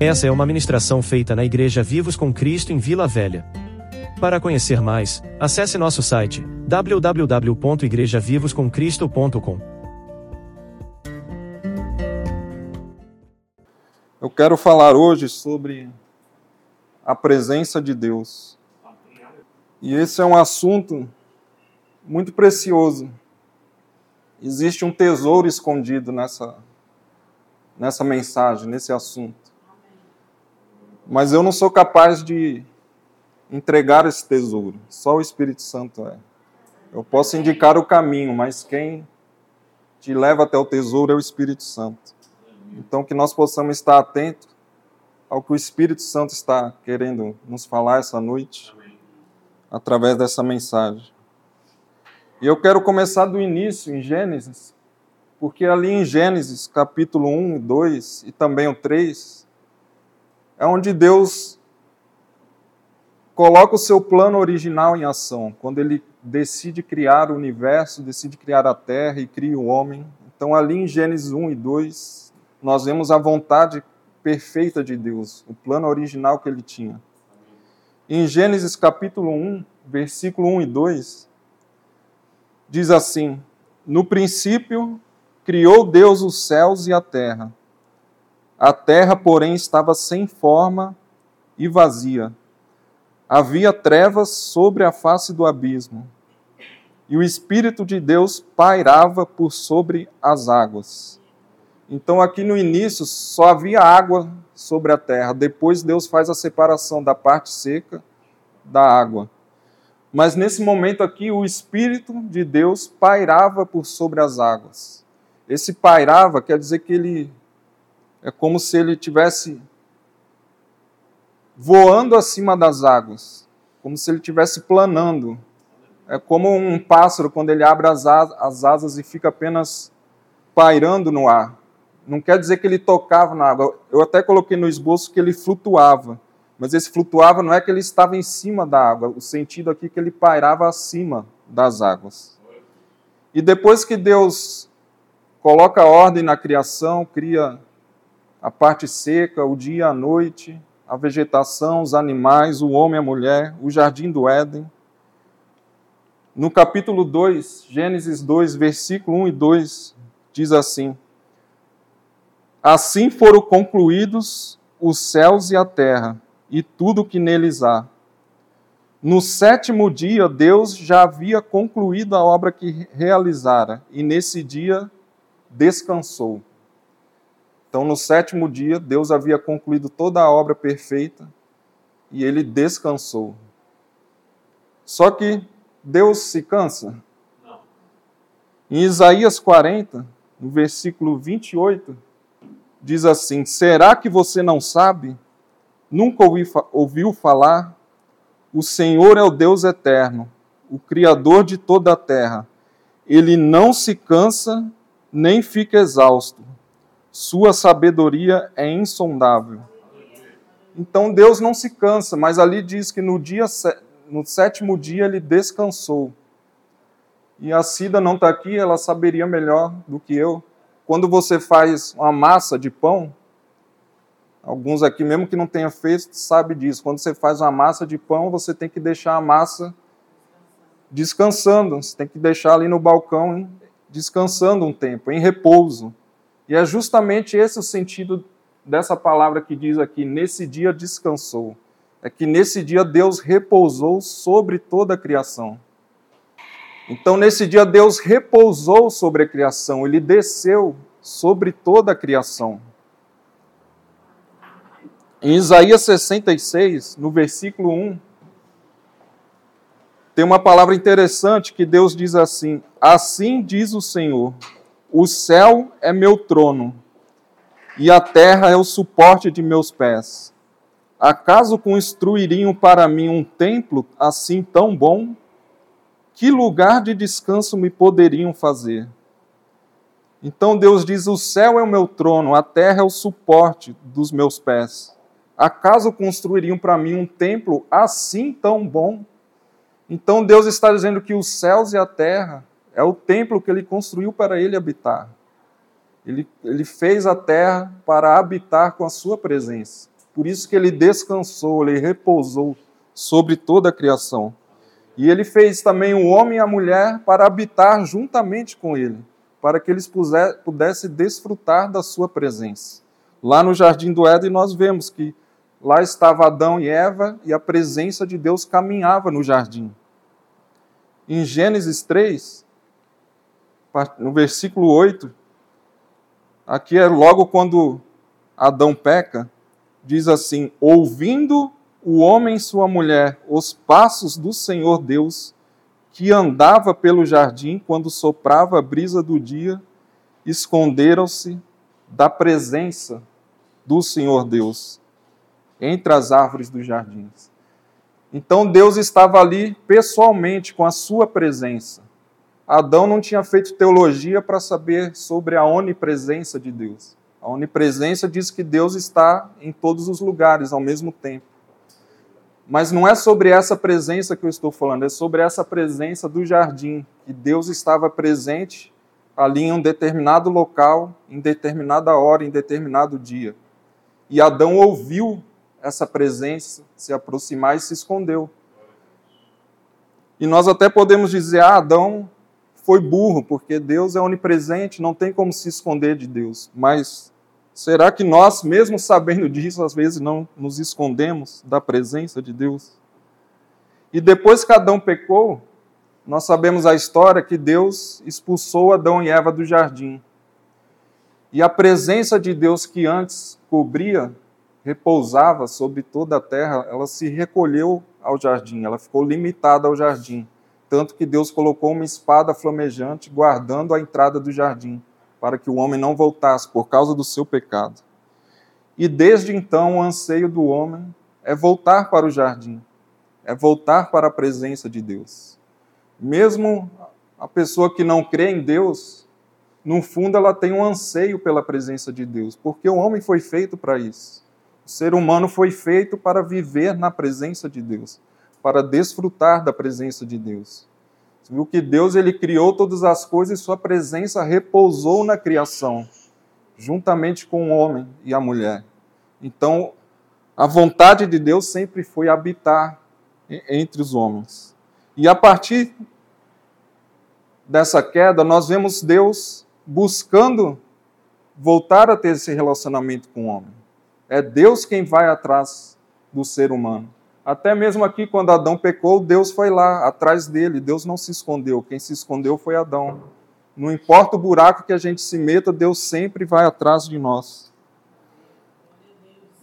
Essa é uma ministração feita na Igreja Vivos com Cristo em Vila Velha. Para conhecer mais, acesse nosso site www.igrejavivoscomcristo.com. Eu quero falar hoje sobre a presença de Deus. E esse é um assunto muito precioso. Existe um tesouro escondido nessa, nessa mensagem, nesse assunto. Mas eu não sou capaz de entregar esse tesouro, só o Espírito Santo é. Eu posso indicar o caminho, mas quem te leva até o tesouro é o Espírito Santo. Então, que nós possamos estar atentos ao que o Espírito Santo está querendo nos falar essa noite, através dessa mensagem. E eu quero começar do início, em Gênesis, porque ali em Gênesis, capítulo 1 e 2, e também o 3, é onde Deus coloca o seu plano original em ação, quando ele decide criar o universo, decide criar a terra e cria o homem. Então, ali em Gênesis 1 e 2, nós vemos a vontade perfeita de Deus, o plano original que ele tinha. Em Gênesis capítulo 1, versículo 1 e 2, diz assim: No princípio criou Deus os céus e a terra. A terra, porém, estava sem forma e vazia. Havia trevas sobre a face do abismo, e o Espírito de Deus pairava por sobre as águas. Então, aqui no início, só havia água sobre a terra. Depois, Deus faz a separação da parte seca da água. Mas nesse momento aqui, o Espírito de Deus pairava por sobre as águas. Esse pairava quer dizer que ele é como se ele tivesse voando acima das águas, como se ele estivesse planando. É como um pássaro quando ele abre as asas e fica apenas pairando no ar não quer dizer que ele tocava na água. Eu até coloquei no esboço que ele flutuava. Mas esse flutuava não é que ele estava em cima da água. O sentido aqui é que ele pairava acima das águas. E depois que Deus coloca ordem na criação, cria a parte seca, o dia, a noite, a vegetação, os animais, o homem, a mulher, o jardim do Éden. No capítulo 2, Gênesis 2, versículo 1 e 2, diz assim: Assim foram concluídos os céus e a terra, e tudo que neles há. No sétimo dia, Deus já havia concluído a obra que realizara, e nesse dia descansou. Então, no sétimo dia, Deus havia concluído toda a obra perfeita e ele descansou. Só que Deus se cansa? Não. Em Isaías 40, no versículo 28, diz assim: Será que você não sabe? Nunca ouvi, ouviu falar? O Senhor é o Deus eterno, o Criador de toda a terra. Ele não se cansa nem fica exausto. Sua sabedoria é insondável. Então Deus não se cansa, mas ali diz que no dia no sétimo dia ele descansou. E a Cida não está aqui, ela saberia melhor do que eu. Quando você faz uma massa de pão, alguns aqui mesmo que não tenha feito sabe disso. Quando você faz uma massa de pão, você tem que deixar a massa descansando. Você tem que deixar ali no balcão descansando um tempo, em repouso. E é justamente esse o sentido dessa palavra que diz aqui: nesse dia descansou. É que nesse dia Deus repousou sobre toda a criação. Então, nesse dia, Deus repousou sobre a criação, ele desceu sobre toda a criação. Em Isaías 66, no versículo 1, tem uma palavra interessante que Deus diz assim: Assim diz o Senhor: O céu é meu trono, e a terra é o suporte de meus pés. Acaso construiriam para mim um templo assim tão bom? que lugar de descanso me poderiam fazer? Então Deus diz: O céu é o meu trono, a terra é o suporte dos meus pés. Acaso construiriam para mim um templo assim tão bom? Então Deus está dizendo que os céus e a terra é o templo que ele construiu para ele habitar. Ele, ele fez a terra para habitar com a sua presença. Por isso que ele descansou, ele repousou sobre toda a criação. E ele fez também o homem e a mulher para habitar juntamente com ele, para que eles pudessem desfrutar da sua presença. Lá no jardim do Éden nós vemos que lá estava Adão e Eva e a presença de Deus caminhava no jardim. Em Gênesis 3, no versículo 8, aqui é logo quando Adão peca, diz assim: Ouvindo o homem e sua mulher os passos do Senhor Deus, que andava pelo jardim quando soprava a brisa do dia, esconderam-se da presença do Senhor Deus entre as árvores dos jardins. Então Deus estava ali pessoalmente com a sua presença. Adão não tinha feito teologia para saber sobre a onipresença de Deus. A onipresença diz que Deus está em todos os lugares ao mesmo tempo. Mas não é sobre essa presença que eu estou falando, é sobre essa presença do jardim, que Deus estava presente ali em um determinado local, em determinada hora, em determinado dia. E Adão ouviu essa presença se aproximar e se escondeu. E nós até podemos dizer: ah, Adão foi burro, porque Deus é onipresente, não tem como se esconder de Deus. Mas será que nós, mesmo sabendo disso, às vezes não nos escondemos da presença de Deus? E depois que Adão pecou, nós sabemos a história que Deus expulsou Adão e Eva do jardim. E a presença de Deus que antes cobria, repousava sobre toda a terra, ela se recolheu ao jardim, ela ficou limitada ao jardim. Tanto que Deus colocou uma espada flamejante guardando a entrada do jardim, para que o homem não voltasse por causa do seu pecado. E desde então o anseio do homem é voltar para o jardim, é voltar para a presença de Deus. Mesmo a pessoa que não crê em Deus, no fundo, ela tem um anseio pela presença de Deus, porque o homem foi feito para isso. O ser humano foi feito para viver na presença de Deus, para desfrutar da presença de Deus. Você viu que Deus ele criou todas as coisas e sua presença repousou na criação, juntamente com o homem e a mulher. Então, a vontade de Deus sempre foi habitar entre os homens. E a partir dessa queda, nós vemos Deus buscando voltar a ter esse relacionamento com o homem. É Deus quem vai atrás do ser humano. Até mesmo aqui, quando Adão pecou, Deus foi lá atrás dele. Deus não se escondeu. Quem se escondeu foi Adão. Não importa o buraco que a gente se meta, Deus sempre vai atrás de nós.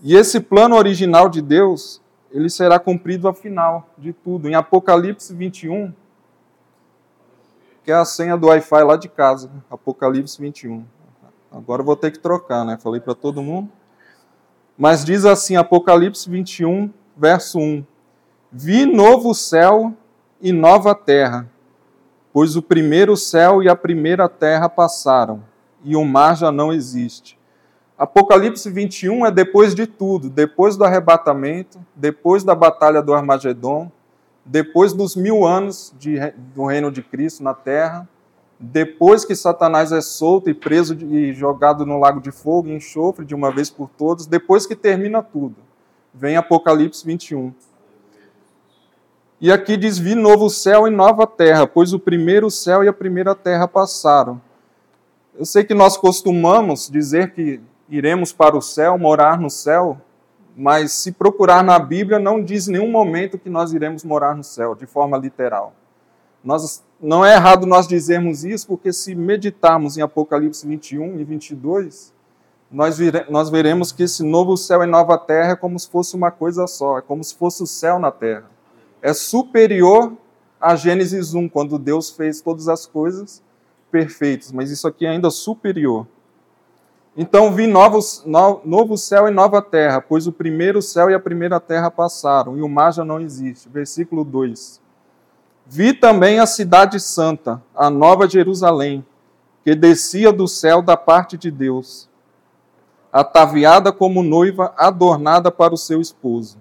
E esse plano original de Deus, ele será cumprido ao final de tudo. Em Apocalipse 21, que é a senha do Wi-Fi lá de casa, Apocalipse 21. Agora vou ter que trocar, né? Falei para todo mundo. Mas diz assim, Apocalipse 21, verso 1: Vi novo céu e nova terra, pois o primeiro céu e a primeira terra passaram, e o mar já não existe. Apocalipse 21 é depois de tudo, depois do arrebatamento, depois da batalha do Armagedon, depois dos mil anos de, do reino de Cristo na terra, depois que Satanás é solto e preso e jogado no lago de fogo e enxofre de uma vez por todas, depois que termina tudo, vem Apocalipse 21. E aqui diz: Vi novo céu e nova terra, pois o primeiro céu e a primeira terra passaram. Eu sei que nós costumamos dizer que iremos para o céu, morar no céu, mas se procurar na Bíblia, não diz nenhum momento que nós iremos morar no céu, de forma literal. Nós, não é errado nós dizermos isso, porque se meditarmos em Apocalipse 21 e 22, nós, vire, nós veremos que esse novo céu e nova terra é como se fosse uma coisa só, é como se fosse o céu na terra. É superior a Gênesis 1, quando Deus fez todas as coisas perfeitas, mas isso aqui é ainda superior. Então vi novos, no, novo céu e nova terra, pois o primeiro céu e a primeira terra passaram, e o mar já não existe. Versículo 2. Vi também a cidade santa, a nova Jerusalém, que descia do céu da parte de Deus, ataviada como noiva adornada para o seu esposo.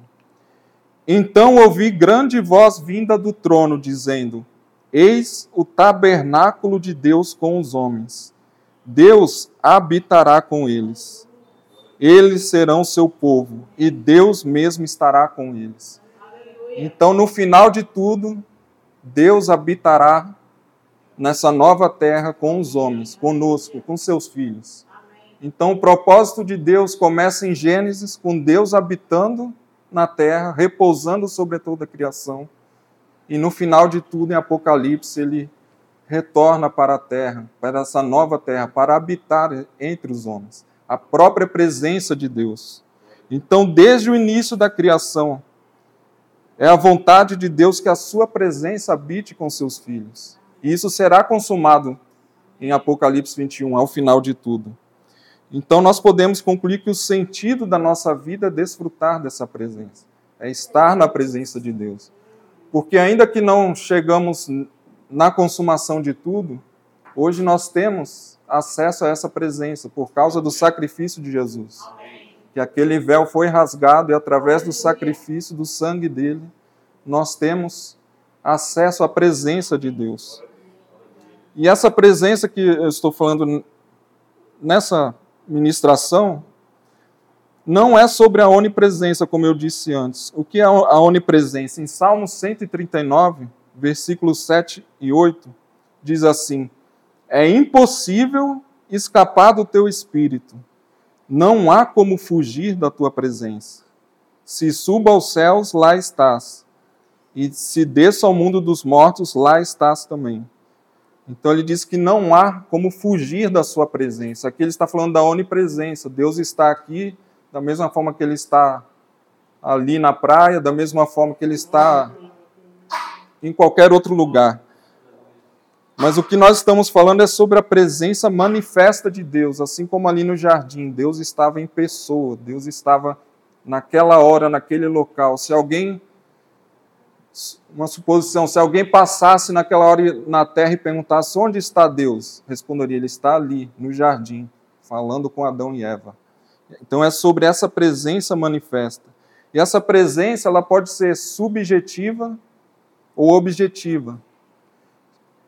Então ouvi grande voz vinda do trono, dizendo: Eis o tabernáculo de Deus com os homens Deus habitará com eles. Eles serão seu povo e Deus mesmo estará com eles. Então, no final de tudo, Deus habitará nessa nova terra com os homens, conosco, com seus filhos. Então, o propósito de Deus começa em Gênesis, com Deus habitando na terra, repousando sobre toda a criação. E no final de tudo, em Apocalipse, ele retorna para a terra, para essa nova terra, para habitar entre os homens. A própria presença de Deus. Então, desde o início da criação, é a vontade de Deus que a sua presença habite com seus filhos. E isso será consumado em Apocalipse 21, ao final de tudo. Então nós podemos concluir que o sentido da nossa vida é desfrutar dessa presença, é estar na presença de Deus. Porque ainda que não chegamos na consumação de tudo, hoje nós temos acesso a essa presença por causa do sacrifício de Jesus. Que aquele véu foi rasgado e através do sacrifício do sangue dele, nós temos acesso à presença de Deus. E essa presença que eu estou falando nessa ministração não é sobre a onipresença, como eu disse antes. O que é a onipresença? Em Salmo 139, versículos 7 e 8, diz assim: É impossível escapar do teu espírito, não há como fugir da tua presença. Se suba aos céus, lá estás, e se desça ao mundo dos mortos, lá estás também. Então ele diz que não há como fugir da sua presença. Aqui ele está falando da onipresença. Deus está aqui da mesma forma que ele está ali na praia, da mesma forma que ele está em qualquer outro lugar. Mas o que nós estamos falando é sobre a presença manifesta de Deus, assim como ali no jardim, Deus estava em pessoa, Deus estava naquela hora, naquele local. Se alguém uma suposição, se alguém passasse naquela hora na terra e perguntasse onde está Deus, responderia: Ele está ali, no jardim, falando com Adão e Eva. Então é sobre essa presença manifesta. E essa presença ela pode ser subjetiva ou objetiva.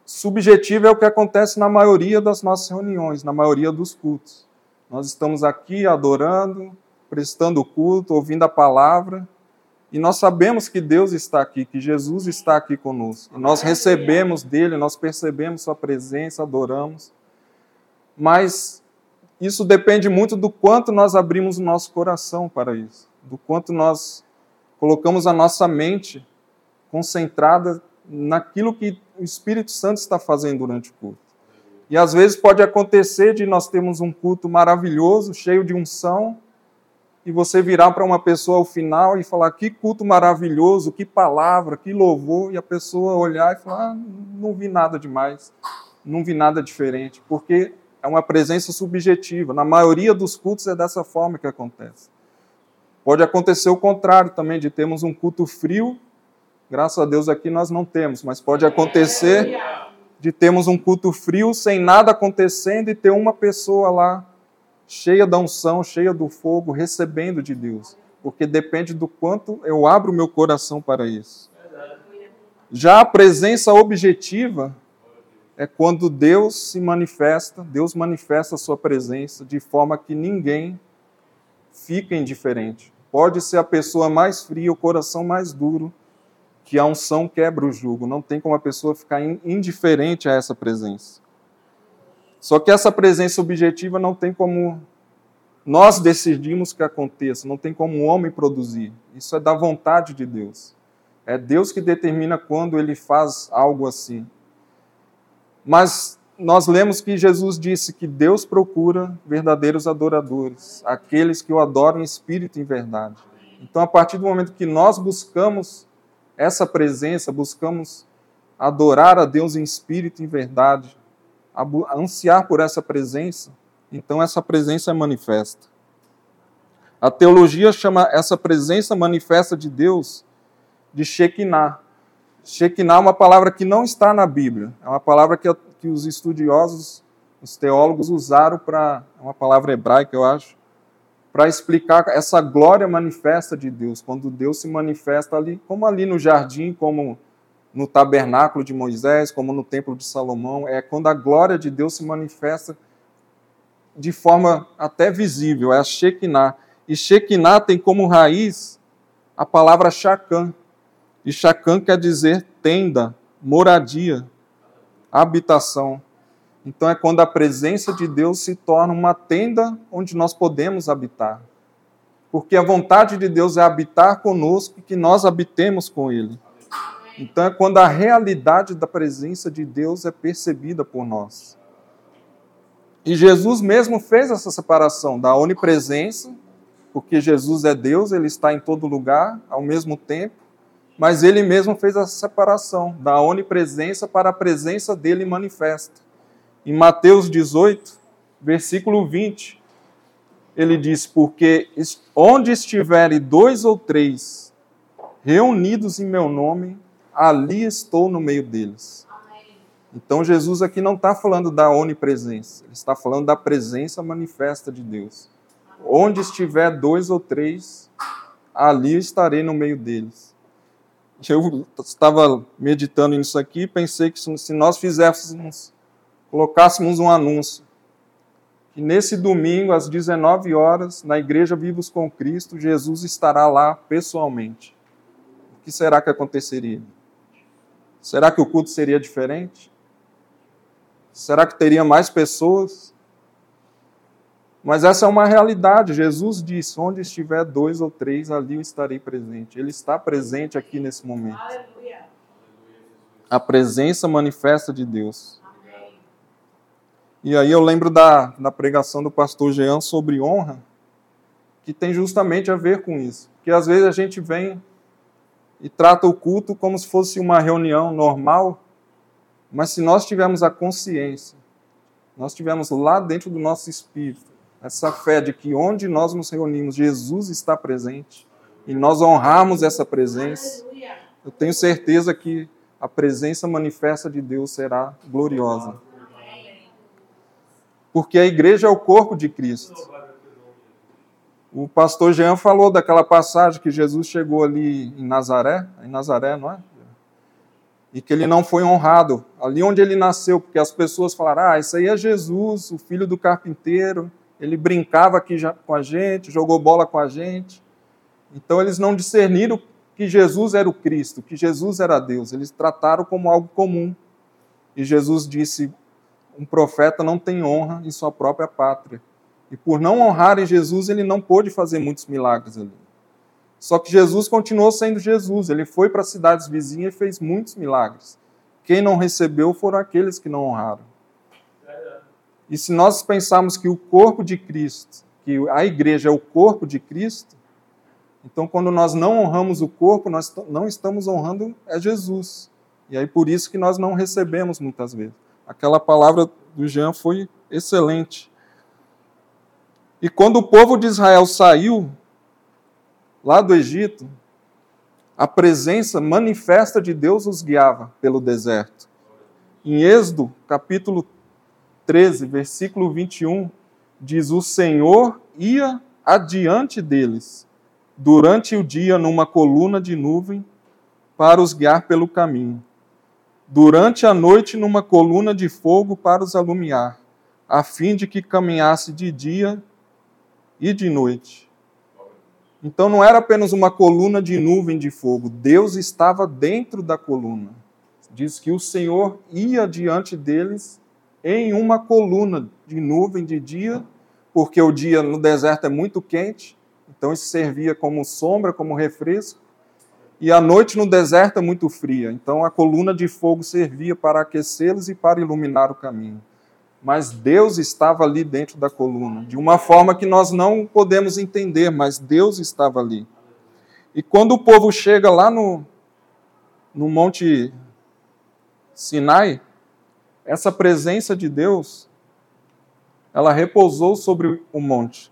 Subjetiva é o que acontece na maioria das nossas reuniões, na maioria dos cultos. Nós estamos aqui adorando, prestando culto, ouvindo a palavra, e nós sabemos que Deus está aqui, que Jesus está aqui conosco. E nós recebemos dele, nós percebemos sua presença, adoramos. Mas isso depende muito do quanto nós abrimos o nosso coração para isso, do quanto nós colocamos a nossa mente concentrada naquilo que o Espírito Santo está fazendo durante o culto. E às vezes pode acontecer de nós termos um culto maravilhoso, cheio de unção, e você virar para uma pessoa ao final e falar que culto maravilhoso, que palavra, que louvor, e a pessoa olhar e falar: ah, não vi nada demais, não vi nada diferente, porque é uma presença subjetiva. Na maioria dos cultos é dessa forma que acontece. Pode acontecer o contrário também, de termos um culto frio, graças a Deus aqui nós não temos, mas pode acontecer de termos um culto frio sem nada acontecendo e ter uma pessoa lá cheia da unção, cheia do fogo, recebendo de Deus. Porque depende do quanto eu abro meu coração para isso. Já a presença objetiva é quando Deus se manifesta, Deus manifesta a sua presença de forma que ninguém fica indiferente. Pode ser a pessoa mais fria, o coração mais duro, que a unção quebra o jugo. Não tem como a pessoa ficar indiferente a essa presença. Só que essa presença objetiva não tem como nós decidimos que aconteça, não tem como o homem produzir. Isso é da vontade de Deus. É Deus que determina quando ele faz algo assim. Mas nós lemos que Jesus disse que Deus procura verdadeiros adoradores, aqueles que o adoram em espírito e em verdade. Então, a partir do momento que nós buscamos essa presença, buscamos adorar a Deus em espírito e em verdade, ansiar por essa presença, então essa presença é manifesta. A teologia chama essa presença manifesta de Deus de Shekinah. Shekinah é uma palavra que não está na Bíblia, é uma palavra que, que os estudiosos, os teólogos usaram para, é uma palavra hebraica, eu acho, para explicar essa glória manifesta de Deus, quando Deus se manifesta ali, como ali no jardim, como no tabernáculo de Moisés, como no templo de Salomão, é quando a glória de Deus se manifesta de forma até visível, é a Shekinah. E Shekinah tem como raiz a palavra Shakan. E Shakan quer dizer tenda, moradia, habitação. Então é quando a presença de Deus se torna uma tenda onde nós podemos habitar. Porque a vontade de Deus é habitar conosco e que nós habitemos com Ele. Então é quando a realidade da presença de Deus é percebida por nós. E Jesus mesmo fez essa separação da onipresença, porque Jesus é Deus, ele está em todo lugar ao mesmo tempo, mas ele mesmo fez essa separação da onipresença para a presença dele manifesta. Em Mateus 18, versículo 20, ele diz: Porque onde estiverem dois ou três reunidos em meu nome, ali estou no meio deles. Então Jesus aqui não está falando da onipresença, ele está falando da presença manifesta de Deus. Onde estiver dois ou três, ali estarei no meio deles. Eu estava meditando nisso aqui e pensei que se nós fizéssemos, colocássemos um anúncio, que nesse domingo, às 19 horas, na Igreja Vivos com Cristo, Jesus estará lá pessoalmente. O que será que aconteceria? Será que o culto seria diferente? Será que teria mais pessoas? Mas essa é uma realidade. Jesus disse: onde estiver dois ou três, ali eu estarei presente. Ele está presente aqui nesse momento. A presença manifesta de Deus. E aí eu lembro da, da pregação do pastor Jean sobre honra, que tem justamente a ver com isso. Que às vezes a gente vem e trata o culto como se fosse uma reunião normal, mas se nós tivermos a consciência, nós tivermos lá dentro do nosso espírito essa fé de que onde nós nos reunimos, Jesus está presente, e nós honrarmos essa presença, eu tenho certeza que a presença manifesta de Deus será gloriosa. Porque a igreja é o corpo de Cristo. O pastor Jean falou daquela passagem que Jesus chegou ali em Nazaré, em Nazaré, não é? E que ele não foi honrado ali onde ele nasceu, porque as pessoas falaram: ah, isso aí é Jesus, o filho do carpinteiro, ele brincava aqui com a gente, jogou bola com a gente. Então eles não discerniram que Jesus era o Cristo, que Jesus era Deus, eles trataram como algo comum. E Jesus disse: um profeta não tem honra em sua própria pátria. E por não honrarem Jesus, ele não pôde fazer muitos milagres ali. Só que Jesus continuou sendo Jesus. Ele foi para cidades vizinhas e fez muitos milagres. Quem não recebeu foram aqueles que não honraram. E se nós pensarmos que o corpo de Cristo, que a igreja é o corpo de Cristo, então quando nós não honramos o corpo, nós não estamos honrando é Jesus. E aí por isso que nós não recebemos muitas vezes. Aquela palavra do Jean foi excelente. E quando o povo de Israel saiu lá do Egito, a presença manifesta de Deus os guiava pelo deserto. Em Êxodo, capítulo 13, versículo 21, diz: O Senhor ia adiante deles, durante o dia numa coluna de nuvem, para os guiar pelo caminho. Durante a noite, numa coluna de fogo para os alumiar, a fim de que caminhasse de dia e de noite. Então não era apenas uma coluna de nuvem de fogo, Deus estava dentro da coluna. Diz que o Senhor ia diante deles em uma coluna de nuvem de dia, porque o dia no deserto é muito quente, então isso servia como sombra, como refresco, e a noite no deserto é muito fria, então a coluna de fogo servia para aquecê-los e para iluminar o caminho mas Deus estava ali dentro da coluna, de uma forma que nós não podemos entender, mas Deus estava ali. E quando o povo chega lá no, no Monte Sinai, essa presença de Deus, ela repousou sobre o monte.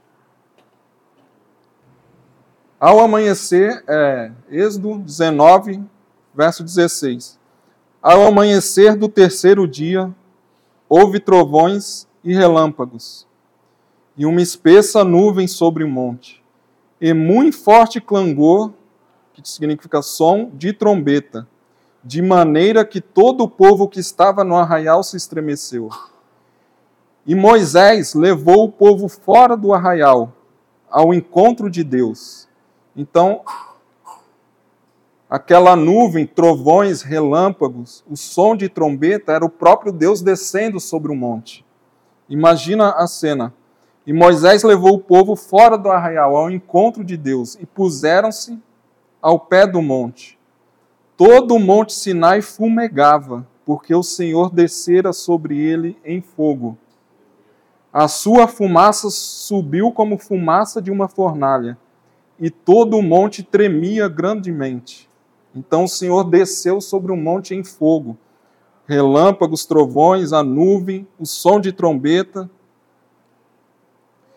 Ao amanhecer, é, Êxodo 19, verso 16. Ao amanhecer do terceiro dia, houve trovões e relâmpagos, e uma espessa nuvem sobre o monte, e muito forte clangor, que significa som de trombeta, de maneira que todo o povo que estava no arraial se estremeceu. E Moisés levou o povo fora do arraial, ao encontro de Deus. Então, aquela nuvem, trovões, relâmpagos, o som de trombeta era o próprio Deus descendo sobre o monte. Imagina a cena. E Moisés levou o povo fora do arraial, ao encontro de Deus, e puseram-se ao pé do monte. Todo o monte Sinai fumegava, porque o Senhor descera sobre ele em fogo. A sua fumaça subiu como fumaça de uma fornalha, e todo o monte tremia grandemente. Então o Senhor desceu sobre o monte em fogo, relâmpagos, trovões, a nuvem, o som de trombeta.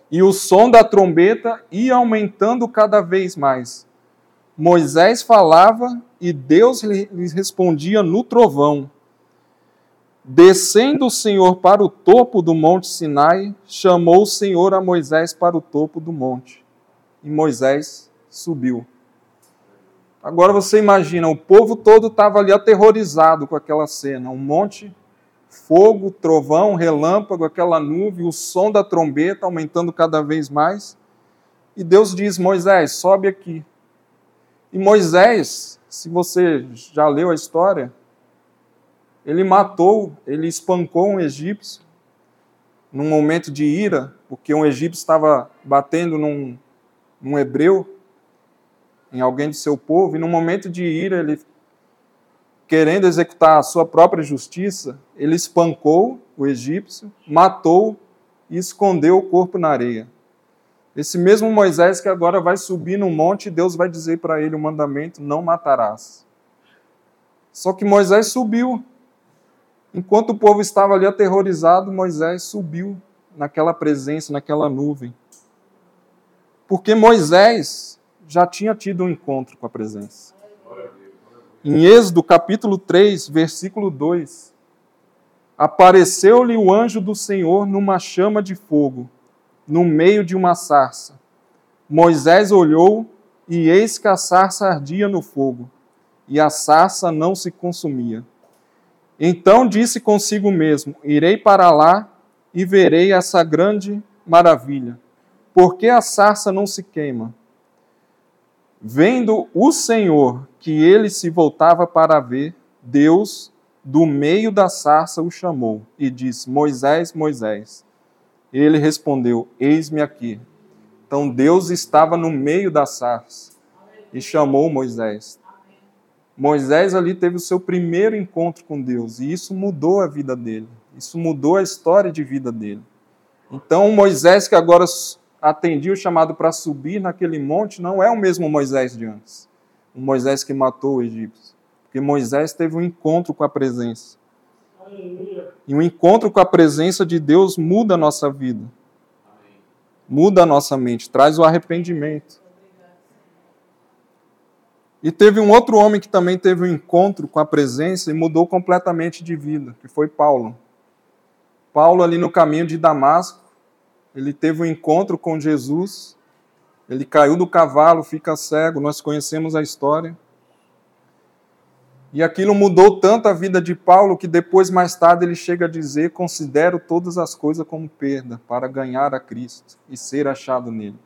E o som da trombeta ia aumentando cada vez mais. Moisés falava e Deus lhes respondia no trovão. Descendo o Senhor para o topo do monte Sinai, chamou o Senhor a Moisés para o topo do monte. E Moisés subiu. Agora você imagina, o povo todo estava ali aterrorizado com aquela cena. Um monte, fogo, trovão, relâmpago, aquela nuvem, o som da trombeta aumentando cada vez mais. E Deus diz: Moisés, sobe aqui. E Moisés, se você já leu a história, ele matou, ele espancou um egípcio num momento de ira, porque um egípcio estava batendo num, num hebreu, em alguém de seu povo, e num momento de ira, ele, querendo executar a sua própria justiça, ele espancou o egípcio, matou e escondeu o corpo na areia. Esse mesmo Moisés que agora vai subir no monte, Deus vai dizer para ele o mandamento: não matarás. Só que Moisés subiu, Enquanto o povo estava ali aterrorizado, Moisés subiu naquela presença, naquela nuvem. Porque Moisés já tinha tido um encontro com a presença. Em Êxodo capítulo 3, versículo 2, apareceu-lhe o anjo do Senhor numa chama de fogo, no meio de uma sarça. Moisés olhou e eis que a sarça ardia no fogo, e a sarça não se consumia. Então disse consigo mesmo: Irei para lá e verei essa grande maravilha. Porque a sarça não se queima? Vendo o Senhor que ele se voltava para ver, Deus, do meio da sarça, o chamou e disse: Moisés, Moisés. Ele respondeu: Eis-me aqui. Então Deus estava no meio da sarça e chamou Moisés. Moisés ali teve o seu primeiro encontro com Deus e isso mudou a vida dele. Isso mudou a história de vida dele. Então, Moisés que agora atendia o chamado para subir naquele monte não é o mesmo Moisés de antes. O Moisés que matou o egípcio. Porque Moisés teve um encontro com a presença. E um encontro com a presença de Deus muda a nossa vida. Muda a nossa mente, traz o arrependimento. E teve um outro homem que também teve um encontro com a presença e mudou completamente de vida, que foi Paulo. Paulo, ali no caminho de Damasco, ele teve um encontro com Jesus, ele caiu do cavalo, fica cego, nós conhecemos a história. E aquilo mudou tanto a vida de Paulo que depois, mais tarde, ele chega a dizer: Considero todas as coisas como perda para ganhar a Cristo e ser achado nele.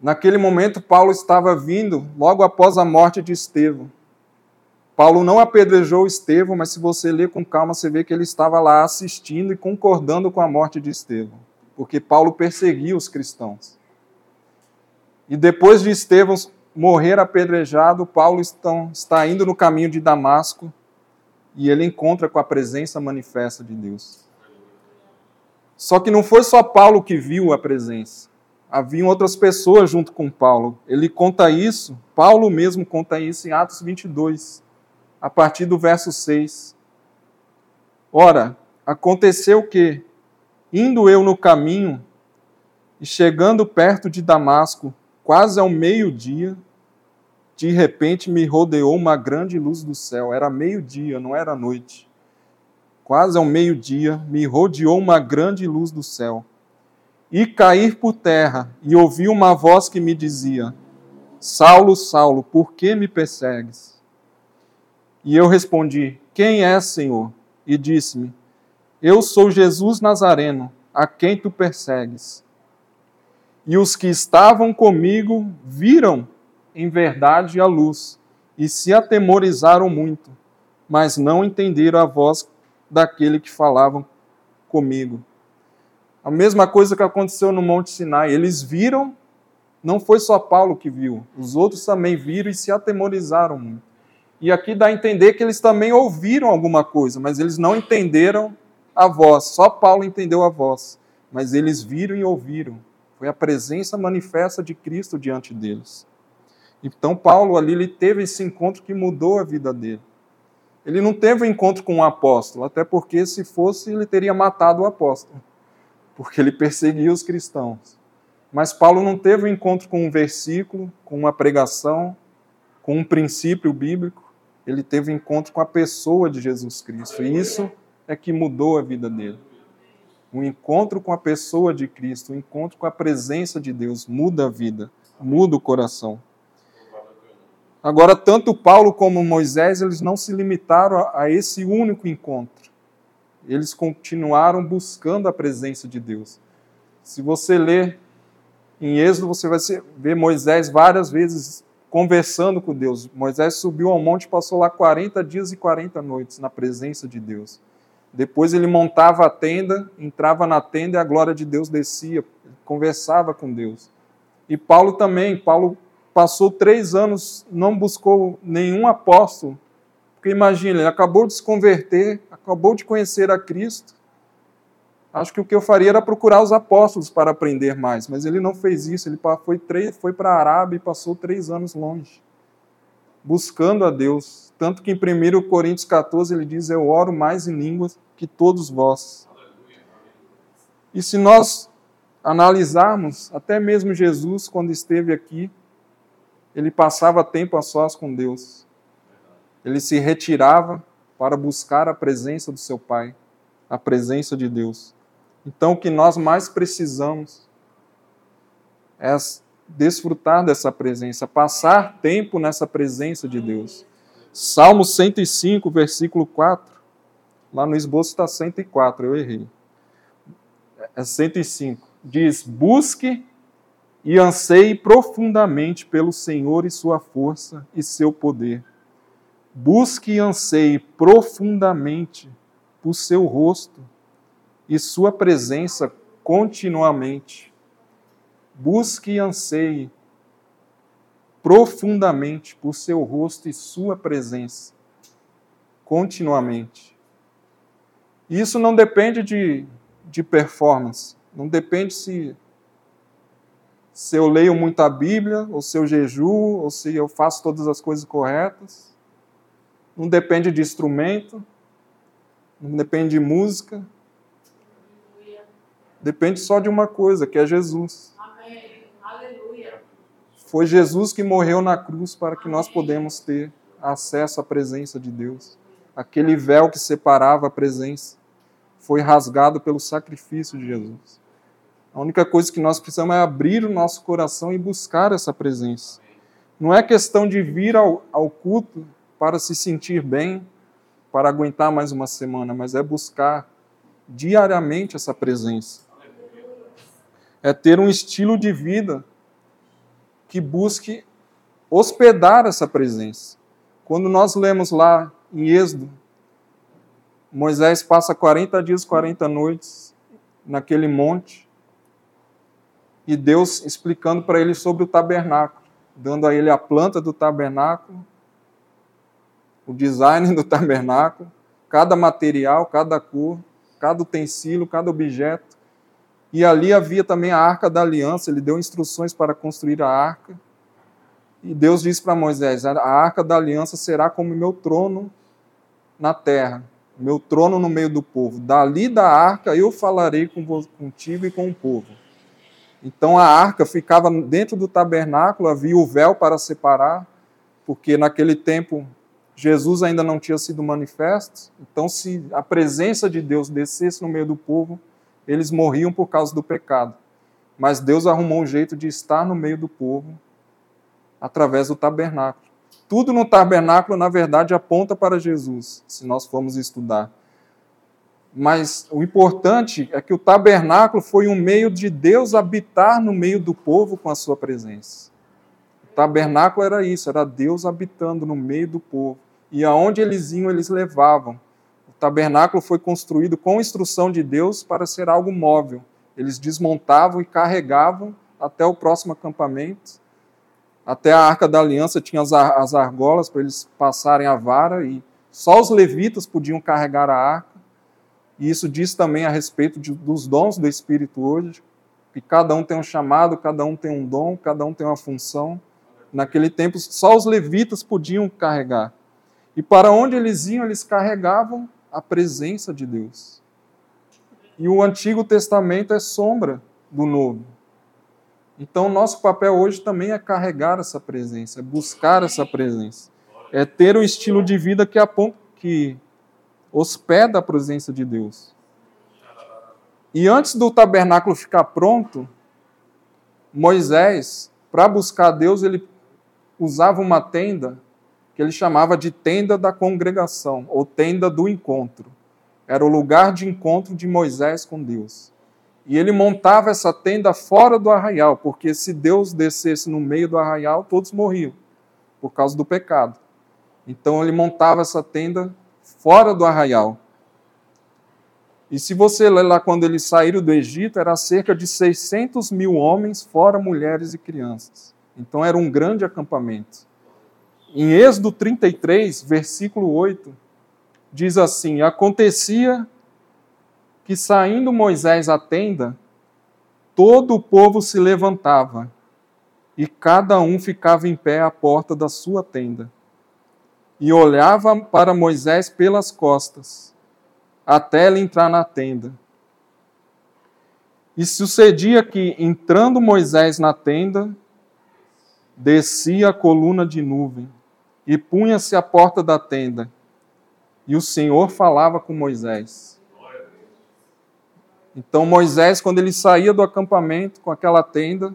Naquele momento, Paulo estava vindo logo após a morte de Estevão. Paulo não apedrejou Estevão, mas se você ler com calma, você vê que ele estava lá assistindo e concordando com a morte de Estevão, porque Paulo perseguia os cristãos. E depois de Estevão morrer apedrejado, Paulo está indo no caminho de Damasco e ele encontra com a presença manifesta de Deus. Só que não foi só Paulo que viu a presença haviam outras pessoas junto com Paulo. Ele conta isso, Paulo mesmo conta isso em Atos 22, a partir do verso 6. Ora, aconteceu que, indo eu no caminho e chegando perto de Damasco, quase ao meio-dia, de repente me rodeou uma grande luz do céu. Era meio-dia, não era noite. Quase ao meio-dia me rodeou uma grande luz do céu e cair por terra, e ouvi uma voz que me dizia: Saulo, Saulo, por que me persegues? E eu respondi: Quem é, Senhor? E disse-me: Eu sou Jesus Nazareno, a quem tu persegues. E os que estavam comigo viram em verdade a luz e se atemorizaram muito, mas não entenderam a voz daquele que falavam comigo. A mesma coisa que aconteceu no Monte Sinai. Eles viram, não foi só Paulo que viu, os outros também viram e se atemorizaram muito. E aqui dá a entender que eles também ouviram alguma coisa, mas eles não entenderam a voz. Só Paulo entendeu a voz, mas eles viram e ouviram. Foi a presença manifesta de Cristo diante deles. Então Paulo ali ele teve esse encontro que mudou a vida dele. Ele não teve um encontro com um apóstolo, até porque se fosse ele teria matado o apóstolo, porque ele perseguia os cristãos. Mas Paulo não teve um encontro com um versículo, com uma pregação, com um princípio bíblico ele teve encontro com a pessoa de Jesus Cristo. E isso é que mudou a vida dele. O encontro com a pessoa de Cristo, o encontro com a presença de Deus muda a vida, muda o coração. Agora, tanto Paulo como Moisés, eles não se limitaram a, a esse único encontro. Eles continuaram buscando a presença de Deus. Se você ler em Êxodo, você vai ver Moisés várias vezes conversando com Deus. Moisés subiu ao monte passou lá 40 dias e 40 noites na presença de Deus. Depois ele montava a tenda, entrava na tenda e a glória de Deus descia, conversava com Deus. E Paulo também, Paulo passou três anos, não buscou nenhum apóstolo, porque imagina, ele acabou de se converter, acabou de conhecer a Cristo, Acho que o que eu faria era procurar os apóstolos para aprender mais, mas ele não fez isso. Ele foi, foi para a Arábia e passou três anos longe, buscando a Deus. Tanto que em 1 Coríntios 14 ele diz: Eu oro mais em línguas que todos vós. E se nós analisarmos, até mesmo Jesus, quando esteve aqui, ele passava tempo a sós com Deus. Ele se retirava para buscar a presença do seu Pai, a presença de Deus. Então, o que nós mais precisamos é desfrutar dessa presença, passar tempo nessa presença de Deus. Salmo 105, versículo 4. Lá no esboço está 104, eu errei. É 105. Diz: Busque e anseie profundamente pelo Senhor e sua força e seu poder. Busque e anseie profundamente por seu rosto e sua presença continuamente. Busque e anseie profundamente por seu rosto e sua presença continuamente. Isso não depende de, de performance, não depende se, se eu leio muito a Bíblia, ou se eu jejuo, ou se eu faço todas as coisas corretas. Não depende de instrumento, não depende de música, depende só de uma coisa, que é Jesus. Amém. Aleluia. Foi Jesus que morreu na cruz para que nós podemos ter acesso à presença de Deus. Aquele véu que separava a presença foi rasgado pelo sacrifício de Jesus. A única coisa que nós precisamos é abrir o nosso coração e buscar essa presença. Não é questão de vir ao, ao culto para se sentir bem, para aguentar mais uma semana, mas é buscar diariamente essa presença é ter um estilo de vida que busque hospedar essa presença. Quando nós lemos lá em Êxodo, Moisés passa 40 dias, 40 noites naquele monte, e Deus explicando para ele sobre o tabernáculo, dando a ele a planta do tabernáculo, o design do tabernáculo, cada material, cada cor, cada utensílio, cada objeto. E ali havia também a arca da aliança, ele deu instruções para construir a arca. E Deus disse para Moisés: A arca da aliança será como meu trono na terra, meu trono no meio do povo. Dali da arca eu falarei contigo e com o povo. Então a arca ficava dentro do tabernáculo, havia o véu para separar, porque naquele tempo Jesus ainda não tinha sido manifesto. Então, se a presença de Deus descesse no meio do povo, eles morriam por causa do pecado. Mas Deus arrumou um jeito de estar no meio do povo através do tabernáculo. Tudo no tabernáculo, na verdade, aponta para Jesus, se nós formos estudar. Mas o importante é que o tabernáculo foi um meio de Deus habitar no meio do povo com a sua presença. O tabernáculo era isso, era Deus habitando no meio do povo. E aonde eles iam, eles levavam. Tabernáculo foi construído com instrução de Deus para ser algo móvel. Eles desmontavam e carregavam até o próximo acampamento. Até a arca da aliança tinha as, as argolas para eles passarem a vara e só os levitas podiam carregar a arca. E isso diz também a respeito de, dos dons do Espírito hoje, que cada um tem um chamado, cada um tem um dom, cada um tem uma função. Naquele tempo, só os levitas podiam carregar. E para onde eles iam, eles carregavam a presença de Deus. E o Antigo Testamento é sombra do Novo. Então, nosso papel hoje também é carregar essa presença, é buscar essa presença, é ter um estilo de vida que, que hospeda a presença de Deus. E antes do tabernáculo ficar pronto, Moisés, para buscar Deus, ele usava uma tenda que ele chamava de tenda da congregação, ou tenda do encontro. Era o lugar de encontro de Moisés com Deus. E ele montava essa tenda fora do arraial, porque se Deus descesse no meio do arraial, todos morriam, por causa do pecado. Então ele montava essa tenda fora do arraial. E se você ler lá quando eles saíram do Egito, era cerca de 600 mil homens, fora mulheres e crianças. Então era um grande acampamento. Em Êxodo 33, versículo 8, diz assim: Acontecia que saindo Moisés à tenda, todo o povo se levantava, e cada um ficava em pé à porta da sua tenda e olhava para Moisés pelas costas, até ele entrar na tenda. E sucedia que, entrando Moisés na tenda, descia a coluna de nuvem e punha-se à porta da tenda. E o Senhor falava com Moisés. Então Moisés, quando ele saía do acampamento com aquela tenda,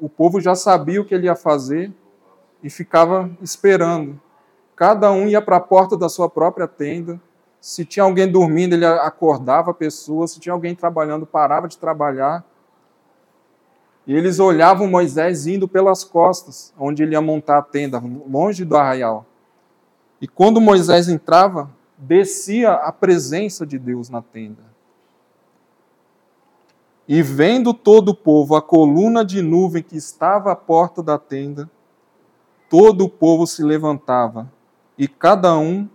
o povo já sabia o que ele ia fazer e ficava esperando. Cada um ia para a porta da sua própria tenda. Se tinha alguém dormindo, ele acordava a pessoa. Se tinha alguém trabalhando, parava de trabalhar. E eles olhavam Moisés indo pelas costas, onde ele ia montar a tenda, longe do arraial. E quando Moisés entrava, descia a presença de Deus na tenda. E vendo todo o povo a coluna de nuvem que estava à porta da tenda, todo o povo se levantava e cada um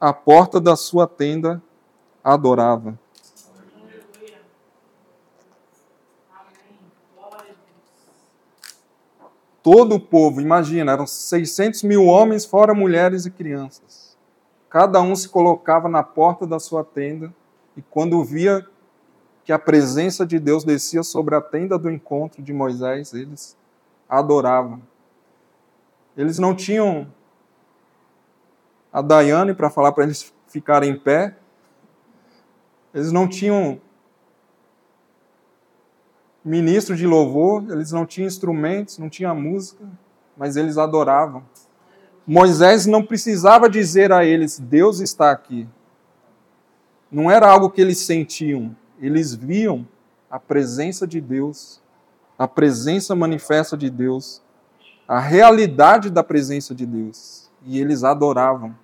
à porta da sua tenda adorava. Todo o povo, imagina, eram 600 mil homens, fora mulheres e crianças. Cada um se colocava na porta da sua tenda e quando via que a presença de Deus descia sobre a tenda do encontro de Moisés, eles adoravam. Eles não tinham a Daiane para falar para eles ficarem em pé. Eles não tinham ministro de louvor, eles não tinham instrumentos, não tinha música, mas eles adoravam. Moisés não precisava dizer a eles: Deus está aqui. Não era algo que eles sentiam, eles viam a presença de Deus, a presença manifesta de Deus, a realidade da presença de Deus, e eles adoravam.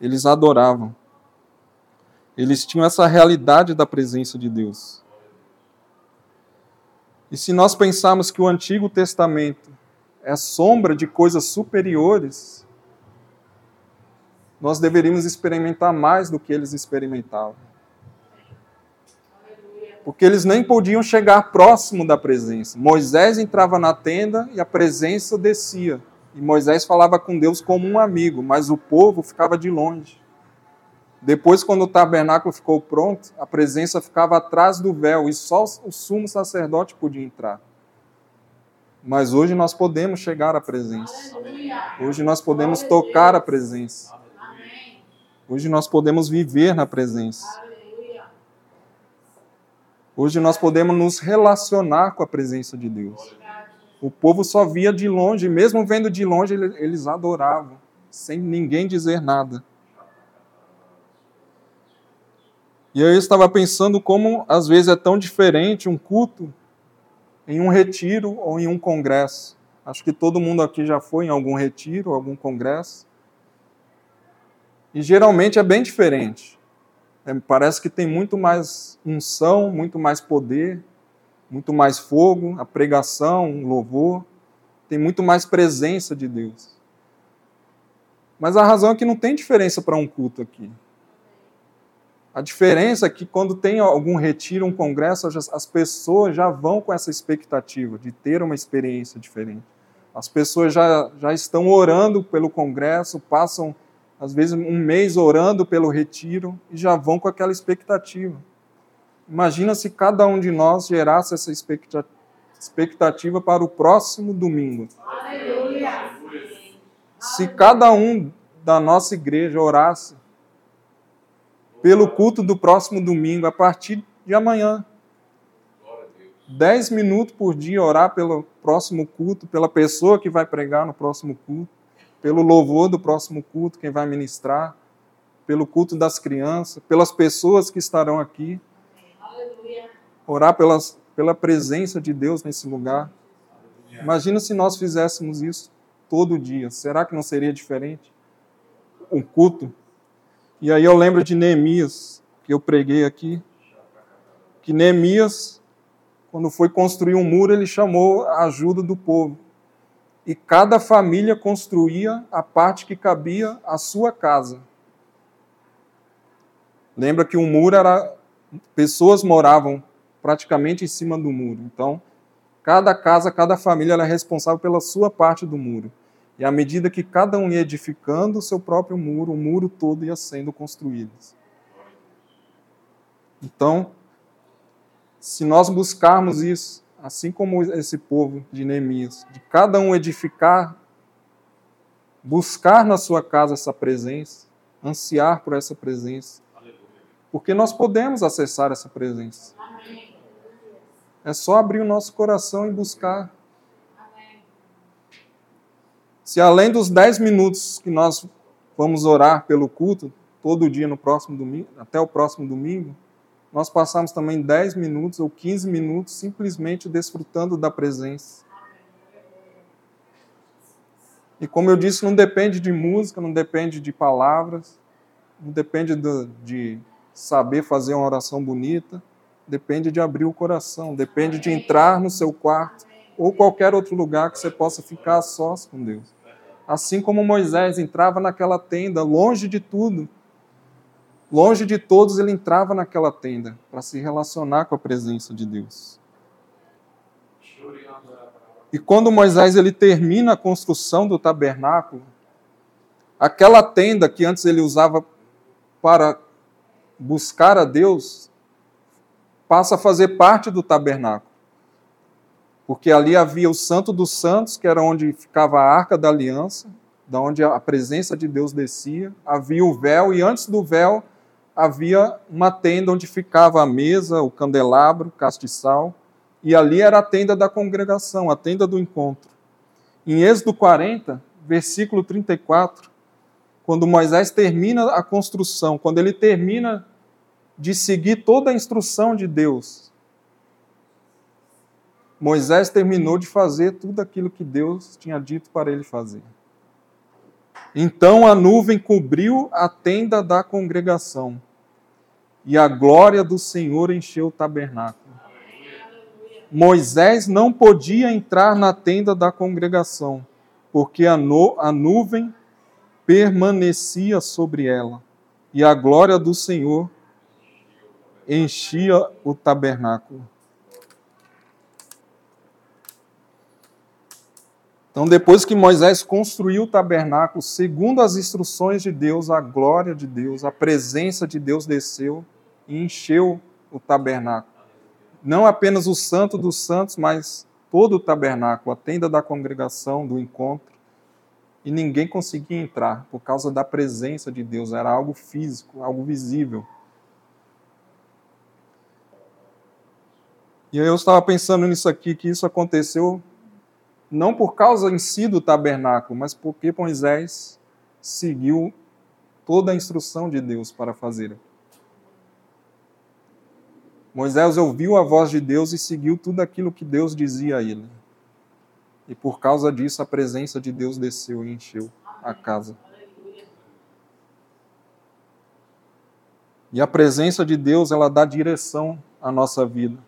Eles adoravam. Eles tinham essa realidade da presença de Deus. E se nós pensarmos que o Antigo Testamento é sombra de coisas superiores, nós deveríamos experimentar mais do que eles experimentavam. Porque eles nem podiam chegar próximo da presença. Moisés entrava na tenda e a presença descia. E Moisés falava com Deus como um amigo, mas o povo ficava de longe. Depois, quando o tabernáculo ficou pronto, a presença ficava atrás do véu e só o sumo sacerdote podia entrar. Mas hoje nós podemos chegar à presença. Hoje nós podemos tocar a presença. Hoje nós podemos viver na presença. Hoje nós podemos nos relacionar com a presença de Deus. O povo só via de longe, mesmo vendo de longe, eles adoravam, sem ninguém dizer nada. E eu estava pensando como às vezes é tão diferente um culto em um retiro ou em um congresso. Acho que todo mundo aqui já foi em algum retiro, algum congresso. E geralmente é bem diferente. É, parece que tem muito mais unção, muito mais poder, muito mais fogo, a pregação, o louvor, tem muito mais presença de Deus. Mas a razão é que não tem diferença para um culto aqui. A diferença é que quando tem algum retiro, um congresso, as pessoas já vão com essa expectativa de ter uma experiência diferente. As pessoas já, já estão orando pelo congresso, passam às vezes um mês orando pelo retiro e já vão com aquela expectativa. Imagina se cada um de nós gerasse essa expectativa para o próximo domingo. Aleluia. Se cada um da nossa igreja orasse pelo culto do próximo domingo, a partir de amanhã. Dez minutos por dia orar pelo próximo culto, pela pessoa que vai pregar no próximo culto, pelo louvor do próximo culto, quem vai ministrar, pelo culto das crianças, pelas pessoas que estarão aqui. Orar pelas, pela presença de Deus nesse lugar. Imagina se nós fizéssemos isso todo dia. Será que não seria diferente? Um culto e aí eu lembro de Neemias, que eu preguei aqui, que Neemias, quando foi construir um muro, ele chamou a ajuda do povo. E cada família construía a parte que cabia à sua casa. Lembra que o muro era. Pessoas moravam praticamente em cima do muro. Então, cada casa, cada família era responsável pela sua parte do muro. E à medida que cada um ia edificando o seu próprio muro, o muro todo ia sendo construído. Então, se nós buscarmos isso, assim como esse povo de Neemias, de cada um edificar, buscar na sua casa essa presença, ansiar por essa presença, porque nós podemos acessar essa presença. É só abrir o nosso coração e buscar. Se além dos 10 minutos que nós vamos orar pelo culto, todo dia no próximo domingo, até o próximo domingo, nós passamos também 10 minutos ou 15 minutos simplesmente desfrutando da presença. E como eu disse, não depende de música, não depende de palavras, não depende de, de saber fazer uma oração bonita, depende de abrir o coração, depende de entrar no seu quarto ou qualquer outro lugar que você possa ficar a sós com Deus. Assim como Moisés entrava naquela tenda, longe de tudo, longe de todos, ele entrava naquela tenda para se relacionar com a presença de Deus. E quando Moisés ele termina a construção do tabernáculo, aquela tenda que antes ele usava para buscar a Deus, passa a fazer parte do tabernáculo porque ali havia o Santo dos Santos, que era onde ficava a Arca da Aliança, da onde a presença de Deus descia, havia o véu, e antes do véu havia uma tenda onde ficava a mesa, o candelabro, o castiçal, e ali era a tenda da congregação, a tenda do encontro. Em Êxodo 40, versículo 34, quando Moisés termina a construção, quando ele termina de seguir toda a instrução de Deus, Moisés terminou de fazer tudo aquilo que Deus tinha dito para ele fazer. Então a nuvem cobriu a tenda da congregação, e a glória do Senhor encheu o tabernáculo. Moisés não podia entrar na tenda da congregação, porque a, no, a nuvem permanecia sobre ela, e a glória do Senhor enchia o tabernáculo. Então, depois que Moisés construiu o tabernáculo, segundo as instruções de Deus, a glória de Deus, a presença de Deus desceu e encheu o tabernáculo. Não apenas o santo dos santos, mas todo o tabernáculo, a tenda da congregação, do encontro. E ninguém conseguia entrar por causa da presença de Deus, era algo físico, algo visível. E eu estava pensando nisso aqui, que isso aconteceu não por causa em si do tabernáculo, mas porque Moisés seguiu toda a instrução de Deus para fazer. Moisés ouviu a voz de Deus e seguiu tudo aquilo que Deus dizia a ele. E por causa disso, a presença de Deus desceu e encheu a casa. E a presença de Deus, ela dá direção à nossa vida.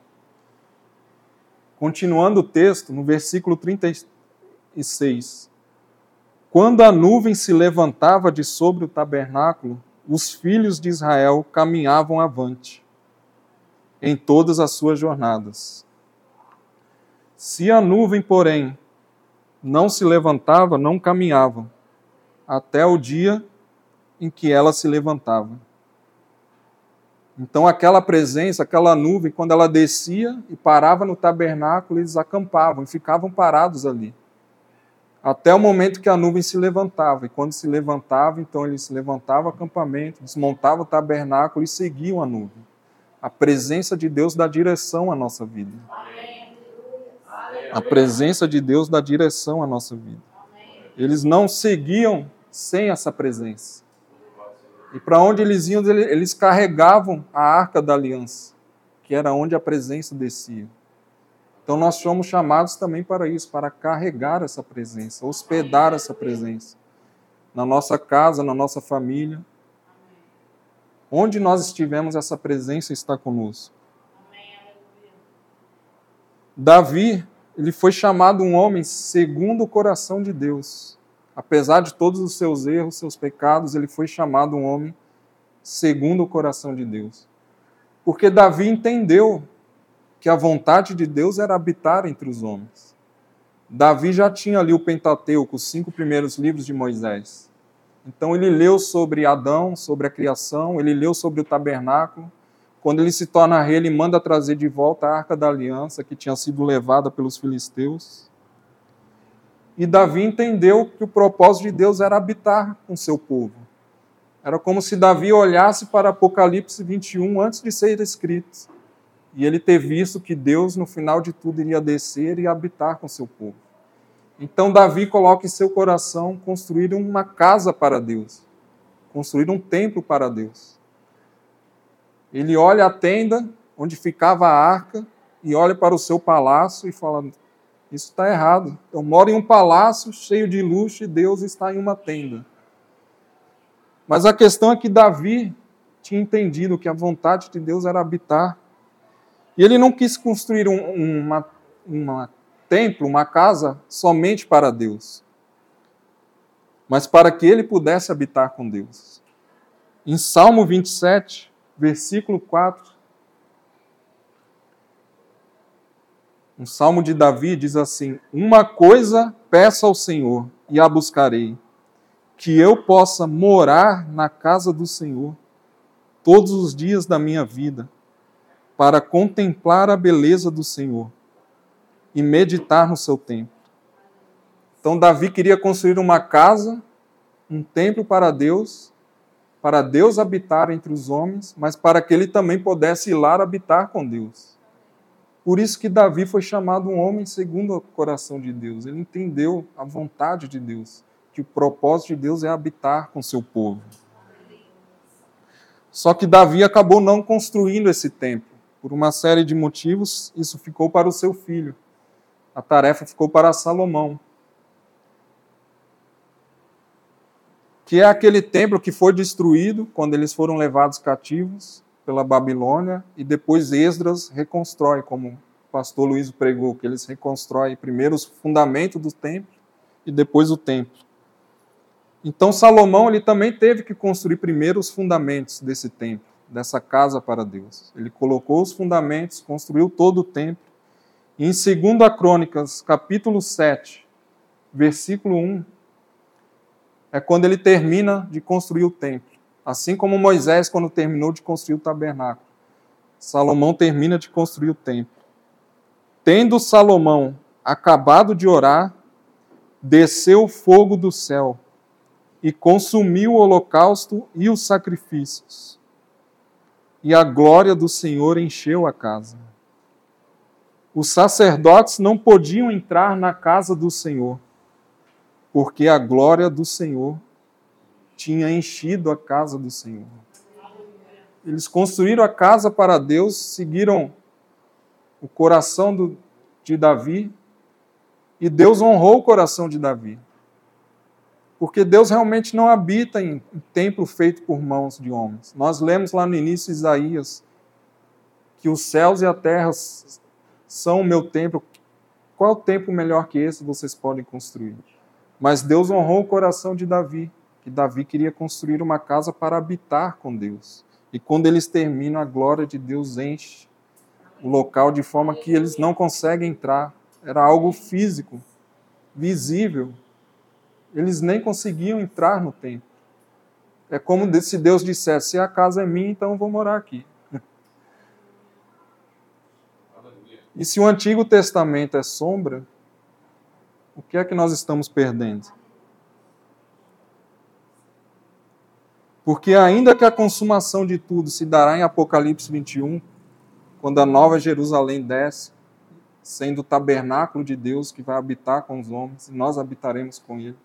Continuando o texto, no versículo 36. Quando a nuvem se levantava de sobre o tabernáculo, os filhos de Israel caminhavam avante em todas as suas jornadas. Se a nuvem, porém, não se levantava, não caminhavam, até o dia em que ela se levantava. Então, aquela presença, aquela nuvem, quando ela descia e parava no tabernáculo, eles acampavam e ficavam parados ali. Até o momento que a nuvem se levantava. E quando se levantava, então eles levantavam o acampamento, desmontavam o tabernáculo e seguiam a nuvem. A presença de Deus dá direção à nossa vida. A presença de Deus dá direção à nossa vida. Eles não seguiam sem essa presença. E para onde eles iam, eles carregavam a arca da aliança, que era onde a presença descia. Então nós somos chamados também para isso, para carregar essa presença, hospedar essa presença na nossa casa, na nossa família, Onde nós estivemos, essa presença está conosco. Davi, ele foi chamado um homem segundo o coração de Deus. Apesar de todos os seus erros, seus pecados, ele foi chamado um homem segundo o coração de Deus. Porque Davi entendeu que a vontade de Deus era habitar entre os homens. Davi já tinha ali o Pentateuco, os cinco primeiros livros de Moisés. Então ele leu sobre Adão, sobre a criação, ele leu sobre o tabernáculo. Quando ele se torna rei, ele manda trazer de volta a arca da aliança que tinha sido levada pelos filisteus. E Davi entendeu que o propósito de Deus era habitar com seu povo. Era como se Davi olhasse para Apocalipse 21 antes de ser escrito. E ele ter visto que Deus, no final de tudo, iria descer e habitar com seu povo. Então Davi coloca em seu coração construir uma casa para Deus, construir um templo para Deus. Ele olha a tenda onde ficava a arca e olha para o seu palácio e fala: Isso está errado. Eu moro em um palácio cheio de luxo e Deus está em uma tenda. Mas a questão é que Davi tinha entendido que a vontade de Deus era habitar. E ele não quis construir um, uma, uma templo, uma casa somente para Deus, mas para que ele pudesse habitar com Deus. Em Salmo 27, versículo 4, um salmo de Davi diz assim: Uma coisa peço ao Senhor e a buscarei, que eu possa morar na casa do Senhor todos os dias da minha vida, para contemplar a beleza do Senhor e meditar no seu templo. Então, Davi queria construir uma casa, um templo para Deus, para Deus habitar entre os homens, mas para que ele também pudesse ir lá habitar com Deus. Por isso que Davi foi chamado um homem segundo o coração de Deus. Ele entendeu a vontade de Deus, que o propósito de Deus é habitar com seu povo. Só que Davi acabou não construindo esse templo. Por uma série de motivos, isso ficou para o seu filho a tarefa ficou para Salomão. Que é aquele templo que foi destruído quando eles foram levados cativos pela Babilônia e depois Esdras reconstrói, como o pastor Luiz pregou, que eles reconstroem primeiro os fundamentos do templo e depois o templo. Então Salomão ele também teve que construir primeiro os fundamentos desse templo, dessa casa para Deus. Ele colocou os fundamentos, construiu todo o templo em 2 Crônicas, capítulo 7, versículo 1, é quando ele termina de construir o templo. Assim como Moisés, quando terminou de construir o tabernáculo. Salomão termina de construir o templo. Tendo Salomão acabado de orar, desceu o fogo do céu e consumiu o holocausto e os sacrifícios. E a glória do Senhor encheu a casa os sacerdotes não podiam entrar na casa do Senhor, porque a glória do Senhor tinha enchido a casa do Senhor. Eles construíram a casa para Deus, seguiram o coração do, de Davi, e Deus honrou o coração de Davi. Porque Deus realmente não habita em, em templo feito por mãos de homens. Nós lemos lá no início de Isaías que os céus e a terra são o meu templo. Qual templo melhor que esse vocês podem construir? Mas Deus honrou o coração de Davi, que Davi queria construir uma casa para habitar com Deus. E quando eles terminam, a glória de Deus enche o local de forma que eles não conseguem entrar. Era algo físico, visível. Eles nem conseguiam entrar no templo. É como se Deus dissesse: se a casa é minha, então eu vou morar aqui. E se o Antigo Testamento é sombra, o que é que nós estamos perdendo? Porque ainda que a consumação de tudo se dará em Apocalipse 21, quando a nova Jerusalém desce, sendo o tabernáculo de Deus que vai habitar com os homens, e nós habitaremos com ele.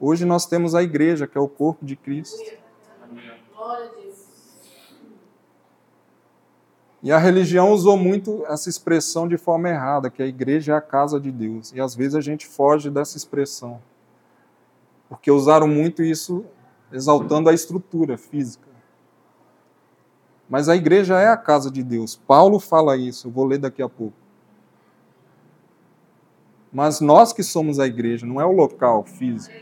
Hoje nós temos a igreja, que é o corpo de Cristo. E a religião usou muito essa expressão de forma errada, que a igreja é a casa de Deus. E às vezes a gente foge dessa expressão. Porque usaram muito isso exaltando a estrutura física. Mas a igreja é a casa de Deus. Paulo fala isso, eu vou ler daqui a pouco. Mas nós que somos a igreja, não é o local físico.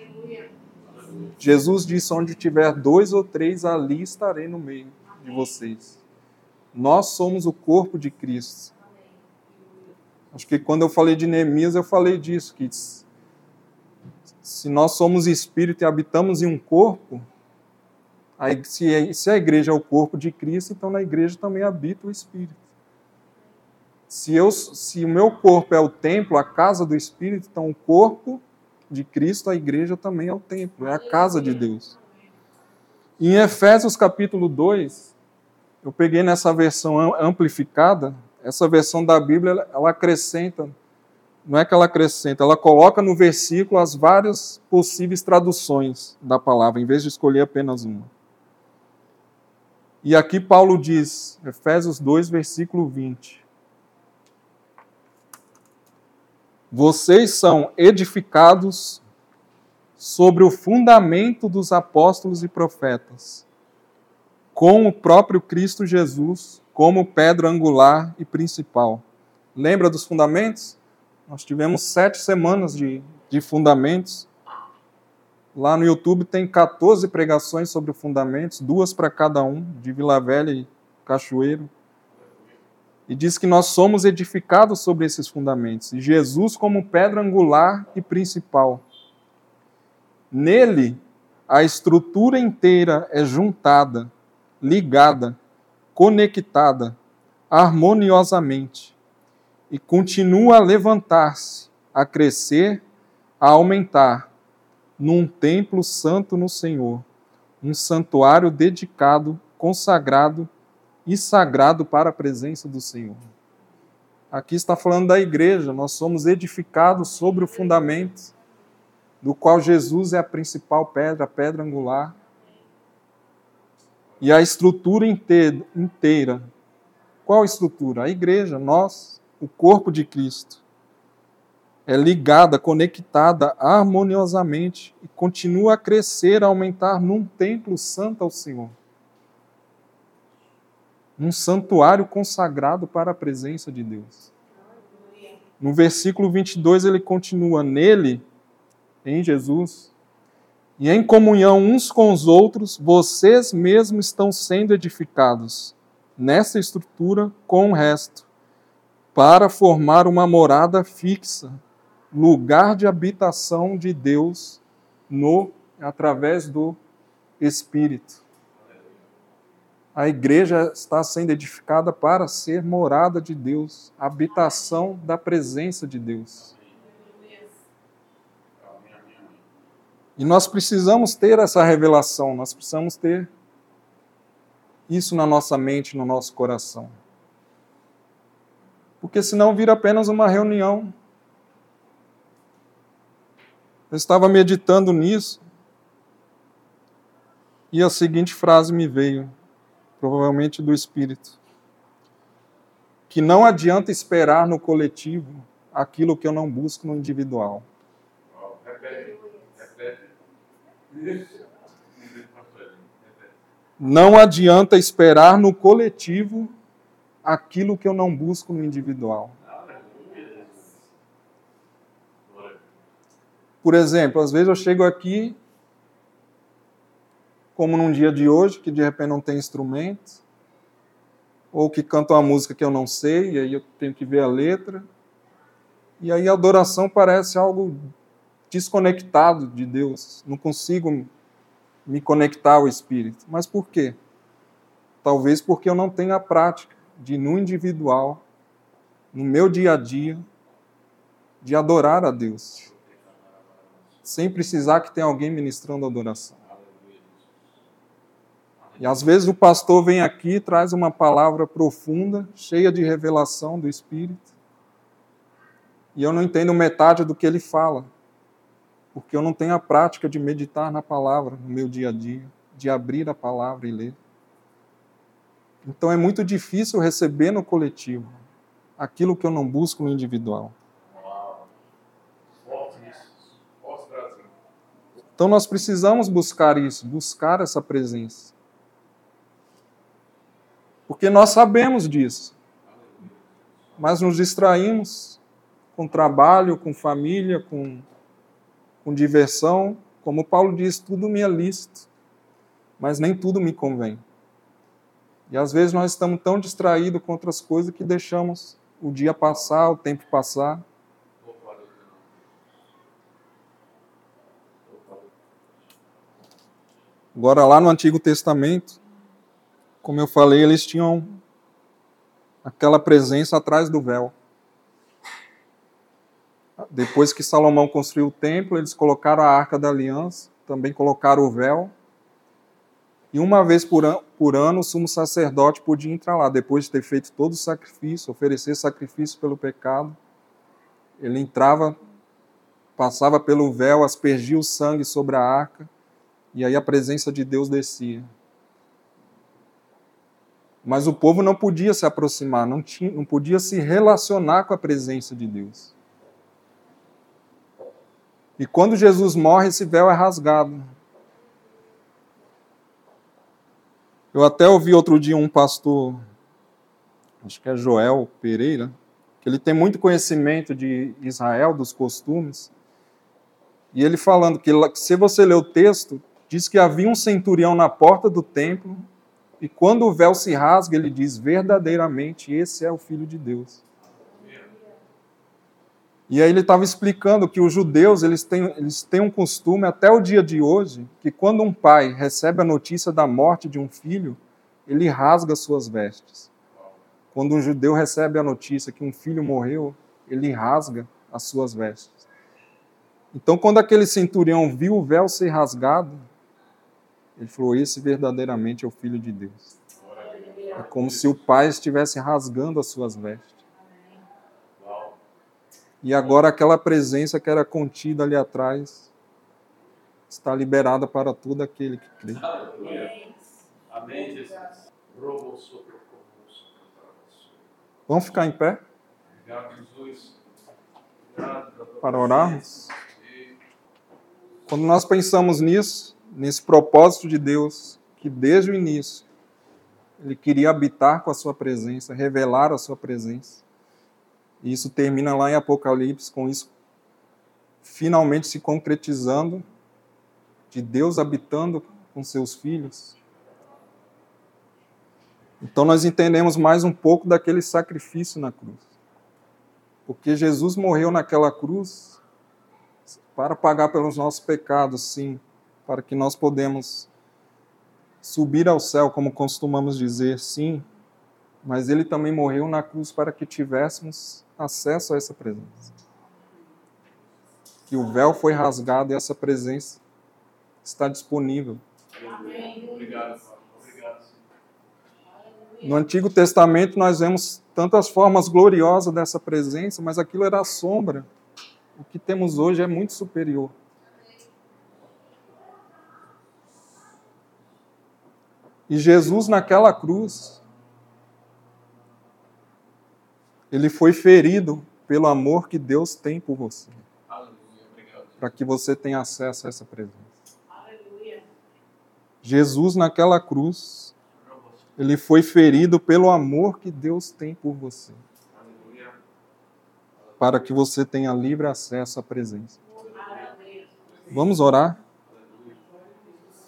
Jesus disse: onde tiver dois ou três, ali estarei no meio de vocês. Nós somos o corpo de Cristo. Acho que quando eu falei de Neemias, eu falei disso, que se nós somos espírito e habitamos em um corpo, se a igreja é o corpo de Cristo, então na igreja também habita o espírito. Se, eu, se o meu corpo é o templo, a casa do espírito, então o corpo de Cristo, a igreja também é o templo, é a casa de Deus. Em Efésios capítulo 2, eu peguei nessa versão amplificada, essa versão da Bíblia, ela acrescenta, não é que ela acrescenta, ela coloca no versículo as várias possíveis traduções da palavra, em vez de escolher apenas uma. E aqui Paulo diz, Efésios 2, versículo 20: Vocês são edificados sobre o fundamento dos apóstolos e profetas com o próprio Cristo Jesus como pedra angular e principal. Lembra dos fundamentos? Nós tivemos sete semanas de, de fundamentos. Lá no YouTube tem 14 pregações sobre fundamentos, duas para cada um, de Vila Velha e Cachoeiro. E diz que nós somos edificados sobre esses fundamentos. E Jesus como pedra angular e principal. Nele, a estrutura inteira é juntada ligada, conectada, harmoniosamente, e continua a levantar-se, a crescer, a aumentar, num templo santo no Senhor, um santuário dedicado, consagrado e sagrado para a presença do Senhor. Aqui está falando da igreja, nós somos edificados sobre o fundamento, do qual Jesus é a principal pedra, a pedra angular, e a estrutura inteira. Qual estrutura? A igreja, nós, o corpo de Cristo. É ligada, conectada harmoniosamente e continua a crescer, a aumentar num templo santo ao Senhor. Um santuário consagrado para a presença de Deus. No versículo 22 ele continua: Nele, em Jesus, e em comunhão uns com os outros, vocês mesmos estão sendo edificados nessa estrutura com o resto, para formar uma morada fixa, lugar de habitação de Deus no através do Espírito. A igreja está sendo edificada para ser morada de Deus, habitação da presença de Deus. E nós precisamos ter essa revelação, nós precisamos ter isso na nossa mente, no nosso coração. Porque senão vira apenas uma reunião. Eu estava meditando nisso e a seguinte frase me veio: provavelmente do Espírito, que não adianta esperar no coletivo aquilo que eu não busco no individual. Não adianta esperar no coletivo aquilo que eu não busco no individual. Por exemplo, às vezes eu chego aqui, como num dia de hoje, que de repente não tem instrumento, ou que canta uma música que eu não sei, e aí eu tenho que ver a letra. E aí a adoração parece algo desconectado de Deus. Não consigo me conectar ao Espírito. Mas por quê? Talvez porque eu não tenho a prática de, no individual, no meu dia a dia, de adorar a Deus sem precisar que tenha alguém ministrando adoração. E às vezes o pastor vem aqui e traz uma palavra profunda, cheia de revelação do Espírito, e eu não entendo metade do que ele fala, porque eu não tenho a prática de meditar na palavra no meu dia a dia, de abrir a palavra e ler. Então é muito difícil receber no coletivo aquilo que eu não busco no individual. Então nós precisamos buscar isso, buscar essa presença. Porque nós sabemos disso. Mas nos distraímos com trabalho, com família, com, com diversão. Como Paulo diz, tudo me é lícito, mas nem tudo me convém. E às vezes nós estamos tão distraídos com outras coisas que deixamos o dia passar, o tempo passar. Agora, lá no Antigo Testamento, como eu falei, eles tinham aquela presença atrás do véu. Depois que Salomão construiu o templo, eles colocaram a arca da aliança, também colocaram o véu. E uma vez por, an por ano, o sumo sacerdote podia entrar lá, depois de ter feito todo o sacrifício, oferecer sacrifício pelo pecado. Ele entrava, passava pelo véu, aspergia o sangue sobre a arca e aí a presença de Deus descia. Mas o povo não podia se aproximar, não, tinha, não podia se relacionar com a presença de Deus. E quando Jesus morre, esse véu é rasgado. Eu até ouvi outro dia um pastor, acho que é Joel Pereira, que ele tem muito conhecimento de Israel, dos costumes, e ele falando que se você ler o texto, diz que havia um centurião na porta do templo, e quando o véu se rasga, ele diz: verdadeiramente, esse é o Filho de Deus. E aí ele estava explicando que os judeus eles têm, eles têm um costume até o dia de hoje que quando um pai recebe a notícia da morte de um filho, ele rasga suas vestes. Quando um judeu recebe a notícia que um filho morreu, ele rasga as suas vestes. Então, quando aquele centurião viu o véu ser rasgado, ele falou: Esse verdadeiramente é o Filho de Deus. É como se o Pai estivesse rasgando as suas vestes. E agora aquela presença que era contida ali atrás está liberada para todo aquele que crê. Amém, Jesus. Vamos ficar em pé? Para orarmos? Quando nós pensamos nisso, nesse propósito de Deus, que desde o início ele queria habitar com a sua presença, revelar a sua presença. E isso termina lá em Apocalipse com isso finalmente se concretizando de Deus habitando com seus filhos. Então nós entendemos mais um pouco daquele sacrifício na cruz. Porque Jesus morreu naquela cruz para pagar pelos nossos pecados, sim, para que nós podemos subir ao céu, como costumamos dizer, sim, mas ele também morreu na cruz para que tivéssemos acesso a essa presença. Que o véu foi rasgado e essa presença está disponível. No Antigo Testamento nós vemos tantas formas gloriosas dessa presença, mas aquilo era a sombra. O que temos hoje é muito superior. E Jesus naquela cruz, ele foi ferido pelo amor que Deus tem por você. Para que você tenha acesso a essa presença. Jesus naquela cruz, ele foi ferido pelo amor que Deus tem por você. Para que você tenha livre acesso à presença. Vamos orar?